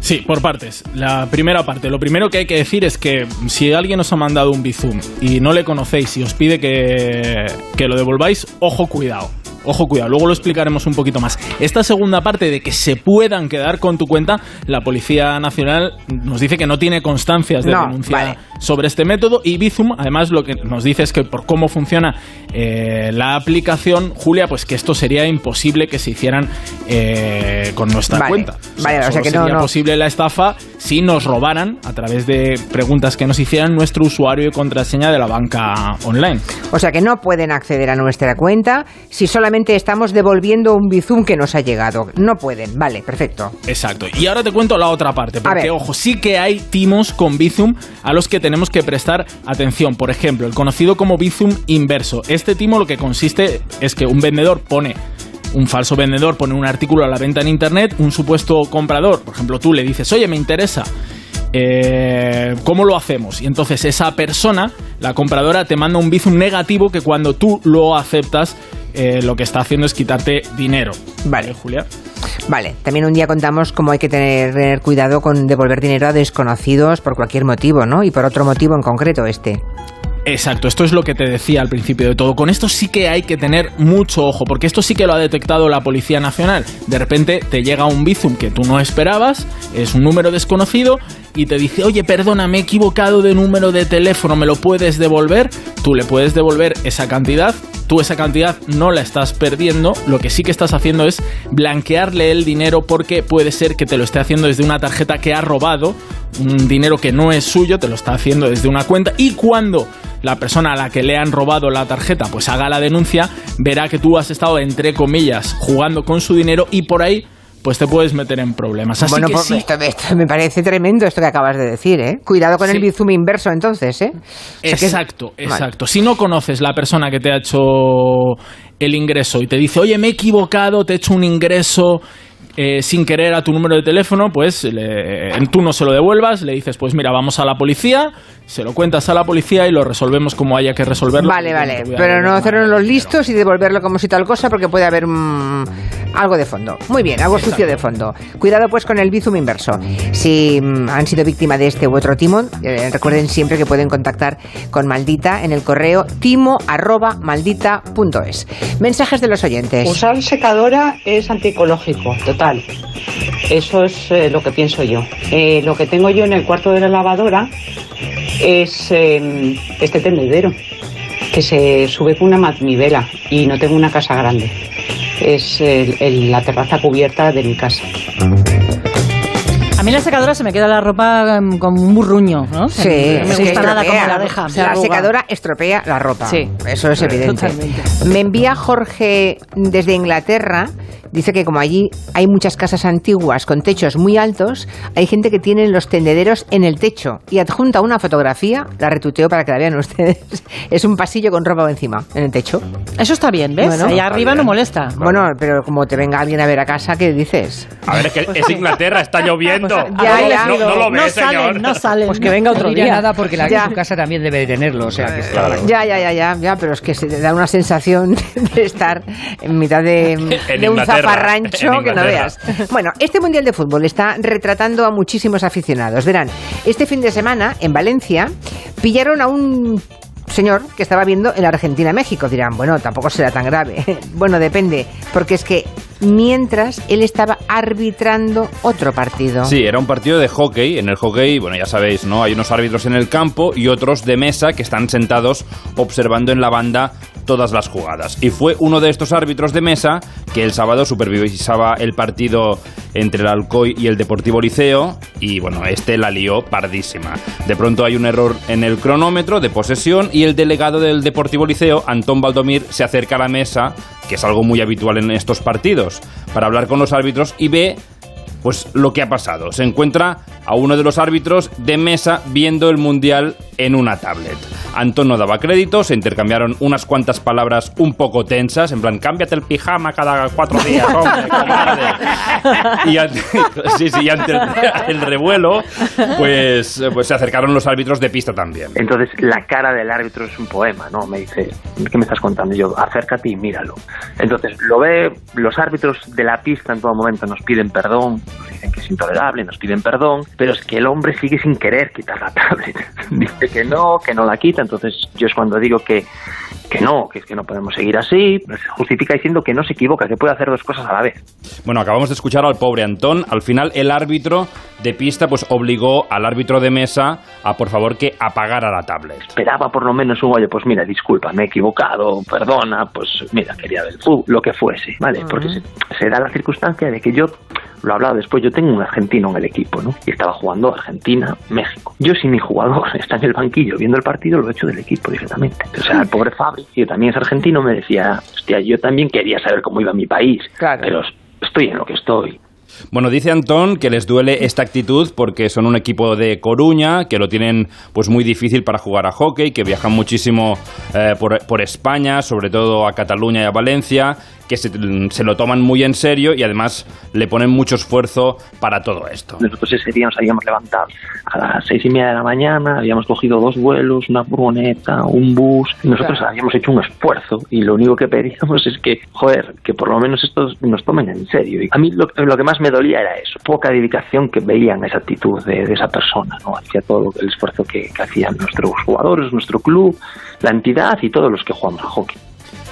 Sí, por partes. La primera parte. Lo primero que hay que decir es que si alguien os ha mandado un Bizum y no le conocéis y os pide que, que lo devolváis, ojo, cuidado. Ojo, cuidado, luego lo explicaremos un poquito más. Esta segunda parte de que se puedan quedar con tu cuenta, la Policía Nacional nos dice que no tiene constancias de No, denuncia vale. sobre este método y Bizum, además, lo que nos dice es que por cómo funciona eh, la aplicación, Julia, pues que esto sería imposible que se hicieran eh, con nuestra Vale, cuenta. vale, o sea que no- sería no. posible la estafa si nos robaran a través de preguntas que nos hicieran nuestro usuario y contraseña de la banca online. O sea que no pueden acceder a nuestra cuenta si solamente estamos devolviendo un bizum que nos ha llegado. No pueden. Vale, perfecto. Exacto. Y ahora te cuento la otra parte, porque ojo, sí que hay timos con Bizum a los que tenemos que prestar atención. Por ejemplo, el conocido como Bizum inverso. Este timo lo que consiste es que un vendedor pone un falso vendedor pone un artículo a la venta en internet, un supuesto comprador, por ejemplo, tú le dices, oye, me interesa, eh, ¿cómo lo hacemos? Y entonces esa persona, la compradora, te manda un Bizum negativo que cuando tú lo aceptas, eh, lo que está haciendo es quitarte dinero. Vale. Julia. Vale, también un día contamos cómo hay que tener, tener cuidado con devolver dinero a desconocidos por cualquier motivo, ¿no? Y por otro motivo en concreto este. Exacto, esto es lo que te decía al principio de todo. Con esto sí que hay que tener mucho ojo, porque esto sí que lo ha detectado la Policía Nacional. De repente te llega un Bizum que tú no esperabas, es un número desconocido, y te dice, oye, perdona, me he equivocado de número de teléfono, ¿me lo puedes devolver? Tú le puedes devolver esa cantidad, tú esa cantidad no la estás perdiendo, lo que sí que estás haciendo es blanquearle el dinero porque puede ser que te lo esté haciendo desde una tarjeta que ha robado, un dinero que no es suyo, te lo está haciendo desde una cuenta y cuando la persona a la que le han robado la tarjeta pues haga la denuncia, verá que tú has estado entre comillas jugando con su dinero y por ahí pues te puedes meter en problemas. Así bueno, que pues sí, esto, esto me parece tremendo esto que acabas de decir, ¿eh? Cuidado con el bizum inverso entonces, ¿eh? O sea que- Exacto, Vale. exacto. Si no conoces la persona que te ha hecho el ingreso y te dice, oye, me he equivocado, te he hecho un ingreso eh, sin querer a tu número de teléfono, pues le- tú no se lo devuelvas, le dices, pues mira, vamos a la policía, se lo cuentas a la policía y lo resolvemos como haya que resolverlo. Vale, vale, pero no hacernos los listos y devolverlo como si tal cosa porque puede haber mm, algo de fondo. Muy bien, algo sucio de fondo. Cuidado pues con el bizum inverso. Si mm, han sido víctima de este u otro timón, eh, recuerden siempre que pueden contactar con Maldita en el correo timo@maldita.es. Mensajes de los oyentes. Usar secadora es antiecológico, total. Eso es eh, lo que pienso yo. Eh, lo que tengo yo en el cuarto de la lavadora es eh, este tendedero que se sube con una manivela y no tengo una casa grande. Es el- la terraza cubierta de mi casa. A mí la secadora se me queda la ropa em, como un burruño, ¿no? Sí, no me es que gusta nada como la deja. se La arruga. secadora estropea la ropa. Sí. Eso es evidente. Totalmente. Me envía Jorge desde Inglaterra. Dice que como allí hay muchas casas antiguas con techos muy altos, hay gente que tiene los tendederos en el techo y adjunta una fotografía, la retuteo para que la vean ustedes. Es un pasillo con ropa encima, en el techo. Eso está bien, ¿ves? Bueno. Está arriba bien. no molesta. Bueno, pero como te venga alguien a ver a casa, ¿qué dices? A ver, es que es Inglaterra, está lloviendo. Ya, no, ya. no, no lo ve, no señor. salen, no salen. Pues que venga otro No día. nada porque la Ya. su casa también debe de tenerlo. O sea, que Ya, ya, ya, ya, ya, pero es que se te da una sensación de estar en mitad de, En de un zafarrancho que no veas. Bueno, este Mundial de Fútbol está retratando a muchísimos aficionados. Verán, este fin de semana en Valencia pillaron a un señor que estaba viendo el Argentina-México. Dirán, bueno, tampoco será tan grave. bueno, depende, porque es que mientras él estaba arbitrando otro partido. Sí, era un partido de hockey. En el hockey, bueno, ya sabéis, ¿no? Hay unos árbitros en el campo y otros de mesa que están sentados observando en la banda todas las jugadas. Y fue uno de estos árbitros de mesa que el sábado supervisaba el partido entre el Alcoy y el Deportivo Liceo y bueno, este la lió pardísima. De pronto hay un error en el cronómetro de posesión y el delegado del Deportivo Liceo, Antón Valdomir, se acerca a la mesa, que es algo muy habitual en estos partidos, para hablar con los árbitros y ve pues lo que ha pasado. Se encuentra a uno de los árbitros de mesa viendo el mundial en una tablet. Antón no daba crédito, se intercambiaron unas cuantas palabras un poco tensas, en plan, cámbiate el pijama cada cuatro días, hombre, comadre". Y ante, sí, sí, ante el, el revuelo, pues, pues se acercaron los árbitros de pista también. Entonces la cara del árbitro es un poema, ¿no? Me dice, ¿qué me estás contando? Yo, acércate y míralo. Entonces lo ve, los árbitros de la pista en todo momento nos piden perdón, dicen, que es intolerable, nos piden perdón, pero es que el hombre sigue sin querer quitar la tablet. Dice que no, que no la quita, entonces yo es cuando digo que, que no, que es que no podemos seguir así, se justifica diciendo que no se equivoca, que puede hacer dos cosas a la vez. Bueno, acabamos de escuchar al pobre Antón. Al final, el árbitro de pista pues obligó al árbitro de mesa a, por favor, que apagara la tablet. Esperaba por lo menos un oye, pues mira, disculpa, me he equivocado, perdona, pues mira, quería ver el fútbol, lo que fuese, ¿vale? Porque se, se da la circunstancia de que yo lo he hablado después, yo tengo un argentino en el equipo, ¿no? Y estaba jugando Argentina, México. Yo si mi jugador está en el banquillo viendo el partido, lo he hecho del equipo directamente. O sea, el pobre Fabri, que también es argentino, me decía, hostia, yo también quería saber cómo iba mi país, pero estoy en lo que estoy. Bueno, dice Antón que les duele esta actitud porque son un equipo de Coruña, que lo tienen pues muy difícil para jugar a hockey, que viajan muchísimo eh, por, por España, sobre todo a Cataluña y a Valencia, que se, se lo toman muy en serio y además le ponen mucho esfuerzo para todo esto. Nosotros ese día nos habíamos levantado a las seis y media de la mañana, habíamos cogido dos vuelos, una furgoneta, un bus. Nosotros habíamos hecho un esfuerzo y lo único que pedíamos es que, joder, que por lo menos estos nos tomen en serio. Y a mí lo, lo que más me dolía era eso, poca dedicación que veían esa actitud de, de esa persona, ¿no? Hacia todo el esfuerzo que, que hacían nuestros jugadores, nuestro club, la entidad y todos los que jugamos a hockey.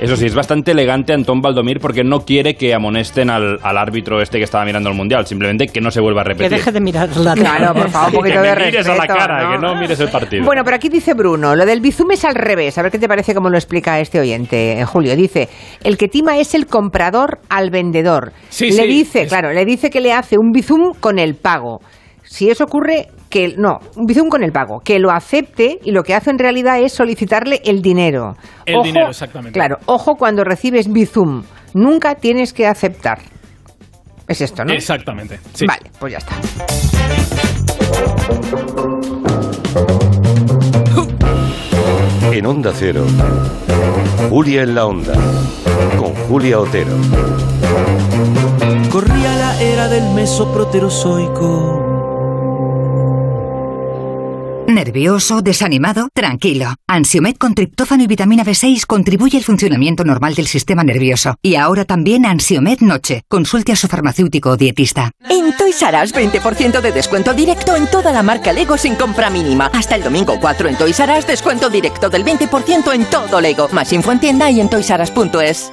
Eso sí, es bastante elegante Antón Baldomir porque no quiere que amonesten al, al árbitro este que estaba mirando el Mundial, simplemente que no se vuelva a Que repetir. deje de mirar la Claro, por favor, un poquito que de me mires a la cara, ¿no? que no mires el partido. Bueno, pero aquí dice Bruno, lo del bizum es al revés. A ver qué te parece cómo lo explica este oyente, eh, Julio. Dice, el que tima es el comprador al vendedor. Sí, le sí, dice, es- claro, le dice que le hace un bizum con el pago. Si eso ocurre, que no, un bizum con el pago, que lo acepte y lo que hace en realidad es solicitarle el dinero. El dinero, exactamente. Claro, ojo cuando recibes bizum, nunca tienes que aceptar. Es esto, ¿no? Exactamente. sí. Vale, pues ya está. En Onda Cero, Julia en la Onda, con Julia Otero. Corría la era del mesoproterozoico. ¿Nervioso? ¿Desanimado? Tranquilo. Ansiomed con triptófano y vitamina B6 contribuye al funcionamiento normal del sistema nervioso. Y ahora también Ansiomed Noche. Consulte a su farmacéutico o dietista. En Toys R Us 20% de descuento directo en toda la marca Lego sin compra mínima. Hasta el domingo 4 en Toys R Us descuento directo del 20% en todo Lego. Más info en tienda y en toysrus.es.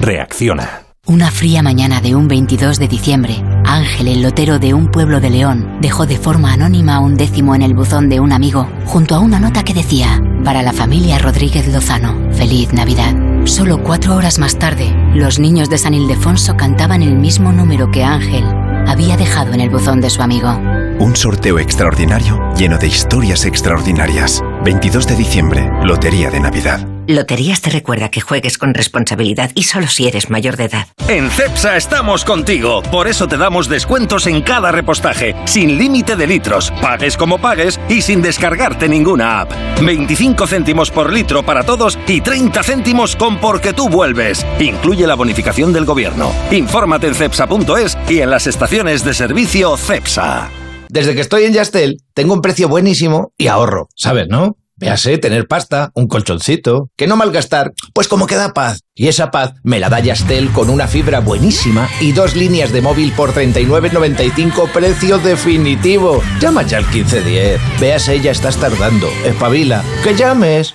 Reacciona. Una fría mañana de un 22 de diciembre, Ángel, el lotero de un pueblo de León, dejó de forma anónima un décimo en el buzón de un amigo, junto a una nota que decía, para la familia Rodríguez Lozano, feliz Navidad. Solo cuatro horas más tarde, los niños de San Ildefonso cantaban el mismo número que Ángel había dejado en el buzón de su amigo. Un sorteo extraordinario lleno de historias extraordinarias. 22 de diciembre, Lotería de Navidad. Loterías te recuerda que juegues con responsabilidad y solo si eres mayor de edad. En CEPSA estamos contigo. Por eso te damos descuentos en cada repostaje, sin límite de litros, pagues como pagues y sin descargarte ninguna app. 25 céntimos por litro para todos y 30 céntimos con porque tú vuelves. Incluye la bonificación del gobierno. Infórmate en cepsa.es y en las estaciones de servicio CEPSA. Desde que estoy en Yastel, tengo un precio buenísimo y ahorro, ¿sabes, no? Véase, tener pasta, un colchoncito, que no malgastar, pues como que da paz. Y esa paz me la da Yastel con una fibra buenísima y dos líneas de móvil por 39.95 precio definitivo. Llama ya al 1510. Véase, ya estás tardando. Espabila. ¡Que llames!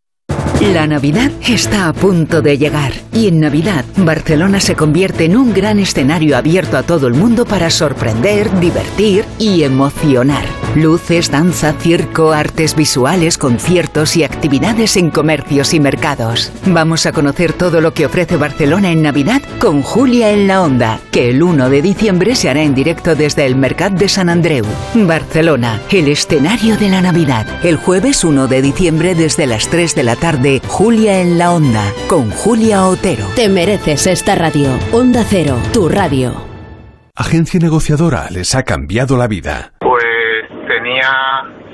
La Navidad está a punto de llegar y en Navidad Barcelona se convierte en un gran escenario abierto a todo el mundo para sorprender, divertir y emocionar. Luces, danza, circo, artes visuales, conciertos y actividades en comercios y mercados. Vamos a conocer todo lo que ofrece Barcelona en Navidad con Julia en la Onda, que el 1 de diciembre se hará en directo desde el Mercat de San Andreu. Barcelona, el escenario de la Navidad. El jueves 1 de diciembre desde las 3 de la tarde, Julia en la Onda, con Julia Otero. Te mereces esta radio. Onda Cero, tu radio. Agencia negociadora les ha cambiado la vida. Pues tenía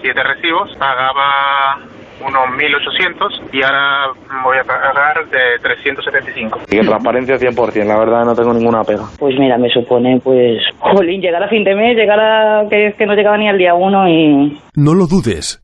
siete recibos, pagaba unos 1.800 y ahora voy a pagar de 375. Y transparencia 100%, la verdad no tengo ninguna pega. Pues mira, me supone, pues, jolín, llegar a fin de mes, llegar a que, que no llegaba ni al día uno y... No lo dudes.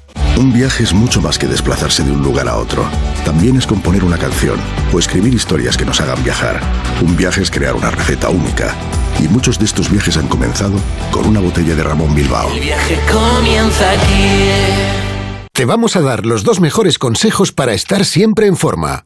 Un viaje es mucho más que desplazarse de un lugar a otro. También es componer una canción o escribir historias que nos hagan viajar. Un viaje es crear una receta única. Y muchos de estos viajes han comenzado con una botella de Ramón Bilbao. El viaje comienza aquí. Te vamos a dar los dos mejores consejos para estar siempre en forma.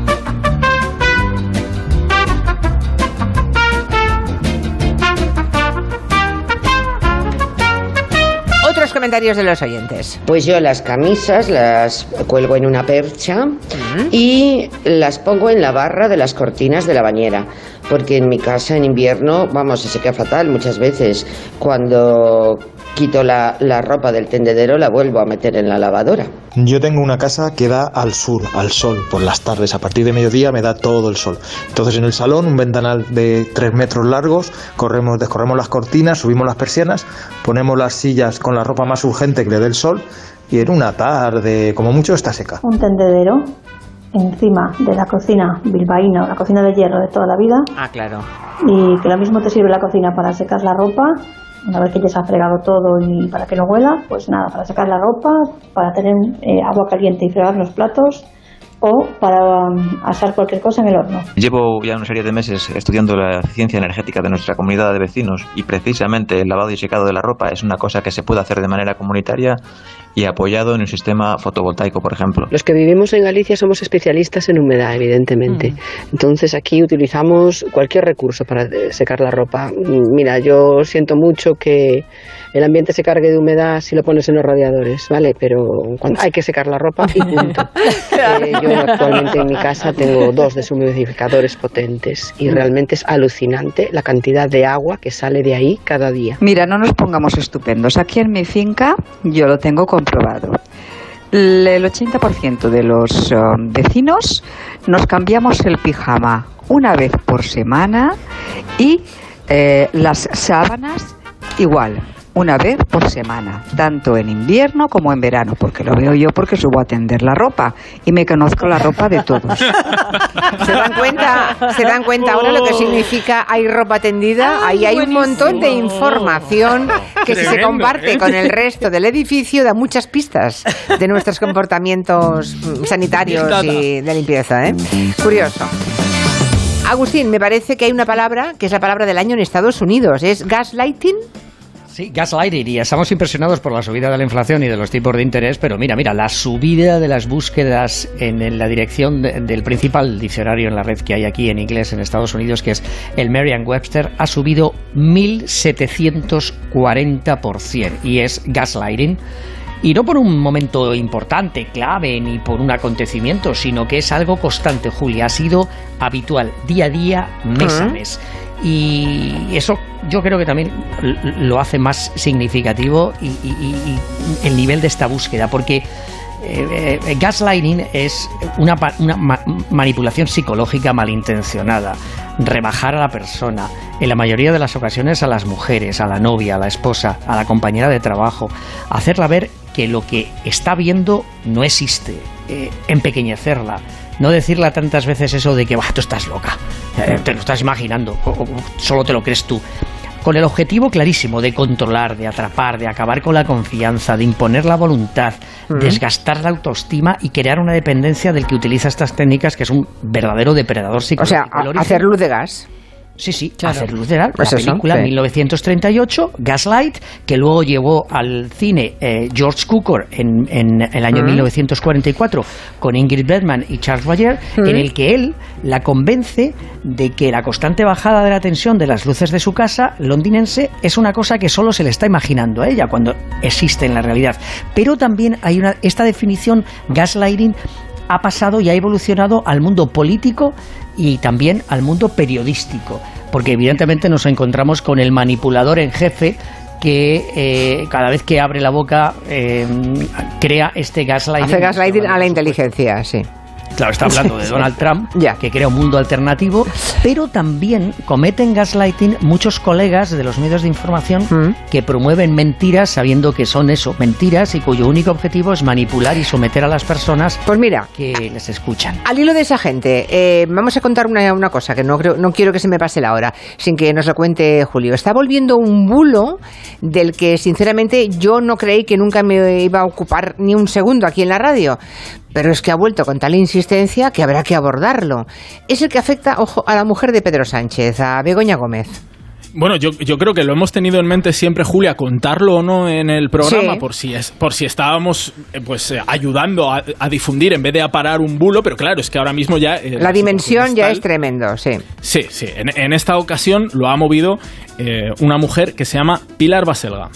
Comentarios de los oyentes. Pues yo las camisas las cuelgo en una percha y las pongo en la barra de las cortinas de la bañera. Porque en mi casa en invierno, vamos, se seca fatal muchas veces. Cuando quito la, la ropa del tendedero la vuelvo a meter en la lavadora. Yo tengo una casa que da al sur, al sol, por las tardes. A partir de mediodía me da todo el sol. Entonces en el salón, un ventanal de 3 metros largos, corremos, descorremos las cortinas, subimos las persianas, ponemos las sillas con la ropa más urgente que le dé el sol y en una tarde, como mucho, está seca. un tendedero encima de la cocina bilbaína o la cocina de hierro de toda la vida Ah, claro. y que lo mismo te sirve la cocina para secar la ropa una vez que ya se ha fregado todo y para que no huela, pues nada, para secar la ropa, para tener eh, agua caliente y fregar los platos o para um, asar cualquier cosa en el horno. Llevo ya una serie de meses estudiando la eficiencia energética de nuestra comunidad de vecinos y precisamente el lavado y secado de la ropa es una cosa que se puede hacer de manera comunitaria y apoyado en un sistema fotovoltaico, por ejemplo. Los que vivimos en Galicia somos especialistas en humedad, evidentemente. Entonces aquí utilizamos cualquier recurso para eh, secar la ropa. Mm, Mira, yo siento mucho que el ambiente se cargue de humedad si lo pones en los radiadores, ¿vale? Pero cuando hay que secar la ropa y punto. Eh, yo actualmente en mi casa tengo dos deshumidificadores potentes y realmente es alucinante la cantidad de agua que sale de ahí cada día. Mira, no nos pongamos estupendos. Aquí en mi finca yo lo tengo comprobado. El el 80% de los eh, vecinos nos cambiamos el pijama una vez por semana y eh, las sábanas igual, una vez por semana, tanto en invierno como en verano, porque lo veo yo porque subo a tender la ropa y me conozco la ropa de todos. ¿Se dan cuenta? ¿Se dan cuenta ahora lo que significa hay ropa tendida? Ahí hay un montón de información que si se comparte ¿eh? con el resto del edificio da muchas pistas de nuestros comportamientos mm, sanitarios y de limpieza, ¿eh? Curioso. Agustín, me parece que hay una palabra que es la palabra del año en Estados Unidos. ¿Es gaslighting? Sí, gaslighting. Y estamos impresionados por la subida de la inflación y de los tipos de interés, pero mira, mira, la subida de las búsquedas en, en la dirección de- del principal diccionario en la red que hay aquí en inglés en Estados Unidos, que es el Merriam-Webster, ha subido 1.740%. Y es gaslighting. Y no por un momento importante, clave, ni por un acontecimiento, sino que es algo constante, Julia. Ha sido habitual, día a día, mes a mes. Y eso yo creo que también lo hace más significativo y, y- el nivel de esta búsqueda, porque eh, eh, gaslighting es una, una ma- manipulación psicológica malintencionada, rebajar a la persona, en la mayoría de las ocasiones a las mujeres, a la novia, a la esposa, a la compañera de trabajo, hacerla ver que lo que está viendo no existe, eh, empequeñecerla, no decirle tantas veces eso de que, bah, tú estás loca, eh, te lo estás imaginando, o, o solo te lo crees tú con el objetivo clarísimo de controlar, de atrapar, de acabar con la confianza, de imponer la voluntad, desgastar la autoestima y crear una dependencia del que utiliza estas técnicas, que es un verdadero depredador O psicológico. sea, El a- origen- hacer luz de gas. Sí, sí, Claro. hacer luz de gas. Pues la eso, película sí. 1938, Gaslight, que luego llevó al cine eh, George Cukor en, en el año Mm. 1944 con Ingrid Bergman y Charles Boyer, Mm. en el que él la convence de que la constante bajada de la tensión de las luces de su casa londinense es una cosa que solo se le está imaginando a ella cuando existe en la realidad. Pero también hay una esta definición gaslighting ha pasado y ha evolucionado al mundo político y también al mundo periodístico, porque evidentemente nos encontramos con el manipulador en jefe que eh, cada vez que abre la boca eh, crea este gaslighting. Hace gaslighting a la inteligencia, sí. Claro, está hablando de. Donald Trump, que crea un mundo alternativo, pero también cometen gaslighting muchos colegas de los medios de información Mm. que promueven mentiras sabiendo que son eso, mentiras y cuyo único objetivo es manipular y someter a las personas pues mira, que les escuchan. Al hilo de esa gente, eh, vamos a contar una, una cosa que no, creo, no quiero que se me pase la hora, sin que nos lo cuente Julio. Está volviendo un bulo del que, sinceramente, yo no creí que nunca me iba a ocupar ni un segundo aquí en la radio. Pero es que ha vuelto con tal insistencia que habrá que abordarlo. Es el que afecta, ojo, a la mujer de Pedro Sánchez, a Begoña Gómez. Bueno, yo, yo creo que lo hemos tenido en mente siempre, Julia, contarlo o no en el programa, Sí. por si es, por si estábamos eh, pues eh, ayudando a, a difundir en vez de a parar un bulo, pero claro, es que ahora mismo ya... eh, La dimensión ya es tremendo, sí. Sí, sí. En, en esta ocasión lo ha movido eh, una mujer que se llama Pilar Baselga.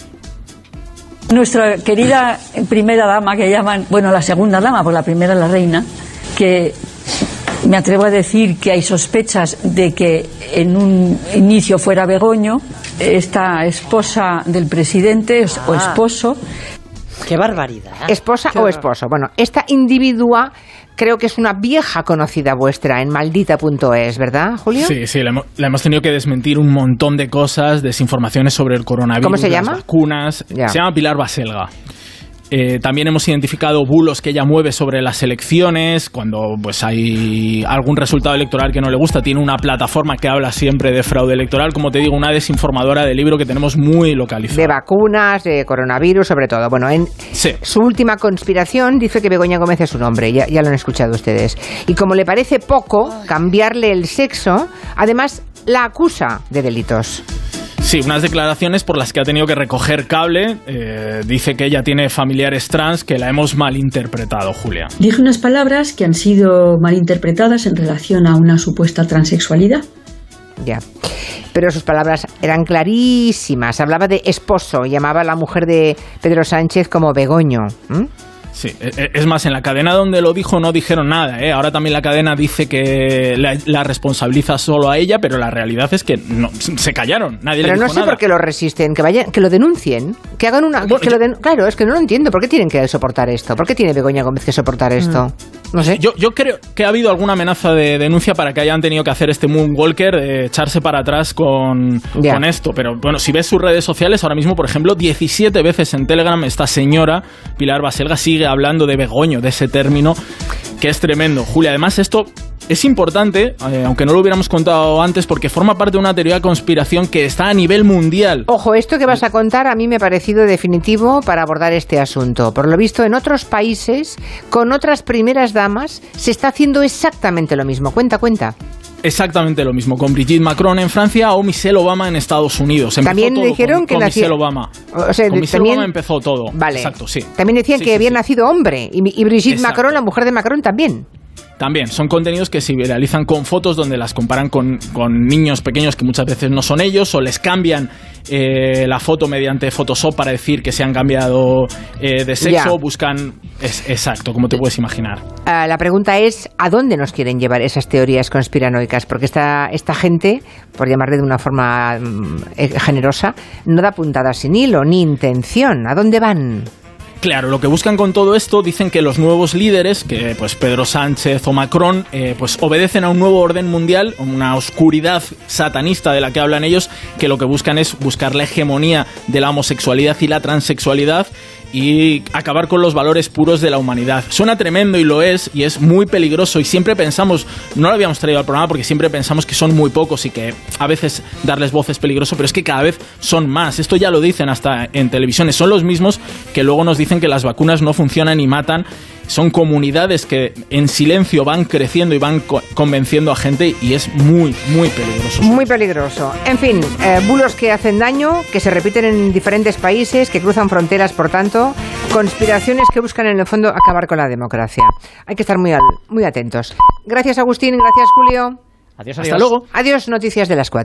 Nuestra querida primera dama, que llaman, bueno, la segunda dama, por la primera la reina, que me atrevo a decir que hay sospechas de que en un inicio fuera Begoño, esta esposa del presidente es- o Ah. esposo. Qué barbaridad. Esposa Qué o esposo. Bueno, esta individua creo que es una vieja conocida vuestra en maldita.es, ¿verdad, Julio? Sí, sí, le hemos, hemos tenido que desmentir un montón de cosas, desinformaciones sobre el coronavirus, ¿Cómo se las llama? vacunas. Ya. Se llama Pilar Baselga. Eh, también hemos identificado bulos que ella mueve sobre las elecciones, cuando pues hay algún resultado electoral que no le gusta, tiene una plataforma que habla siempre de fraude electoral, como te digo, una desinformadora de libro que tenemos muy localizada. De vacunas, de coronavirus, sobre todo. Bueno, en Sí. su última conspiración dice que Begoña Gómez es un hombre, ya, ya lo han escuchado ustedes. Y como le parece poco cambiarle el sexo, además la acusa de delitos. Sí, unas declaraciones por las que ha tenido que recoger cable. eh, dice que ella tiene familiares trans que la hemos malinterpretado, Julia. Dije unas palabras que han sido malinterpretadas en relación a una supuesta transexualidad. Ya. Pero sus palabras eran clarísimas. Hablaba de esposo, llamaba a la mujer de Pedro Sánchez como Begoño. ¿m? Sí, e- e- es más, en la cadena donde lo dijo no dijeron nada, ¿eh? Ahora también la cadena dice que la, la responsabiliza solo a ella, pero la realidad es que no, se callaron, nadie Pero le no sé nada. por qué lo resisten, que vayan, que lo denuncien, que hagan una, que lo den- claro, es que no lo entiendo, ¿por qué tienen que soportar esto? ¿Por qué tiene Begoña Gómez que soportar esto? No sé. Yo, yo creo que ha habido alguna amenaza de denuncia para que hayan tenido que hacer este Moonwalker, eh, echarse para atrás con, con esto. Pero bueno, si ves sus redes sociales, ahora mismo, por ejemplo, 17 veces en Telegram esta señora, Pilar Baselga, sigue hablando de Begoño, de ese término, que es tremendo. Julia, además esto es importante, eh, aunque no lo hubiéramos contado antes, porque forma parte de una teoría de conspiración que está a nivel mundial. Ojo, esto que vas a contar a mí me ha parecido definitivo para abordar este asunto. Por lo visto, en otros países, con otras primeras damas, se está haciendo exactamente lo mismo. Cuenta, cuenta. Exactamente lo mismo con Brigitte Macron en Francia o Michelle Obama en Estados Unidos. Empezó También dijeron con, que con nacía- Michelle Obama. O sea, con Michelle también- Obama empezó todo. Vale. Exacto, sí. También decían Sí, que sí, había sí. nacido hombre y, y Brigitte Exacto. Macron, la mujer de Macron, también. También son contenidos que se viralizan con fotos donde las comparan con, con niños pequeños que muchas veces no son ellos o les cambian eh, la foto mediante Photoshop para decir que se han cambiado eh, de sexo, Ya. buscan... Es, exacto, como te puedes imaginar. Ah, la pregunta es, ¿a dónde nos quieren llevar esas teorías conspiranoicas? Porque esta, esta gente, por llamarle de una forma mm, eh, generosa, no da puntadas sin hilo ni intención. ¿A dónde van? Claro, lo que buscan con todo esto dicen que los nuevos líderes, que pues Pedro Sánchez o Macron, eh, pues obedecen a un nuevo orden mundial, una oscuridad satanista de la que hablan ellos, que lo que buscan es buscar la hegemonía de la homosexualidad y la transexualidad y acabar con los valores puros de la humanidad. Suena tremendo y lo es, y es muy peligroso. Y siempre pensamos, no lo habíamos traído al programa porque siempre pensamos que son muy pocos y que a veces darles voz es peligroso, pero es que cada vez son más. Esto ya lo dicen hasta en televisiones. Son los mismos que luego nos dicen que las vacunas no funcionan y matan son comunidades que en silencio van creciendo y van co convenciendo a gente y es muy, muy peligroso. Muy peligroso. En fin, eh, bulos que hacen daño, que se repiten en diferentes países, que cruzan fronteras, por tanto, conspiraciones que buscan en el fondo acabar con la democracia. Hay que estar muy, al, muy atentos. Gracias Agustín, gracias Julio. Adiós, Hasta luego. Adiós, noticias de las cuatro.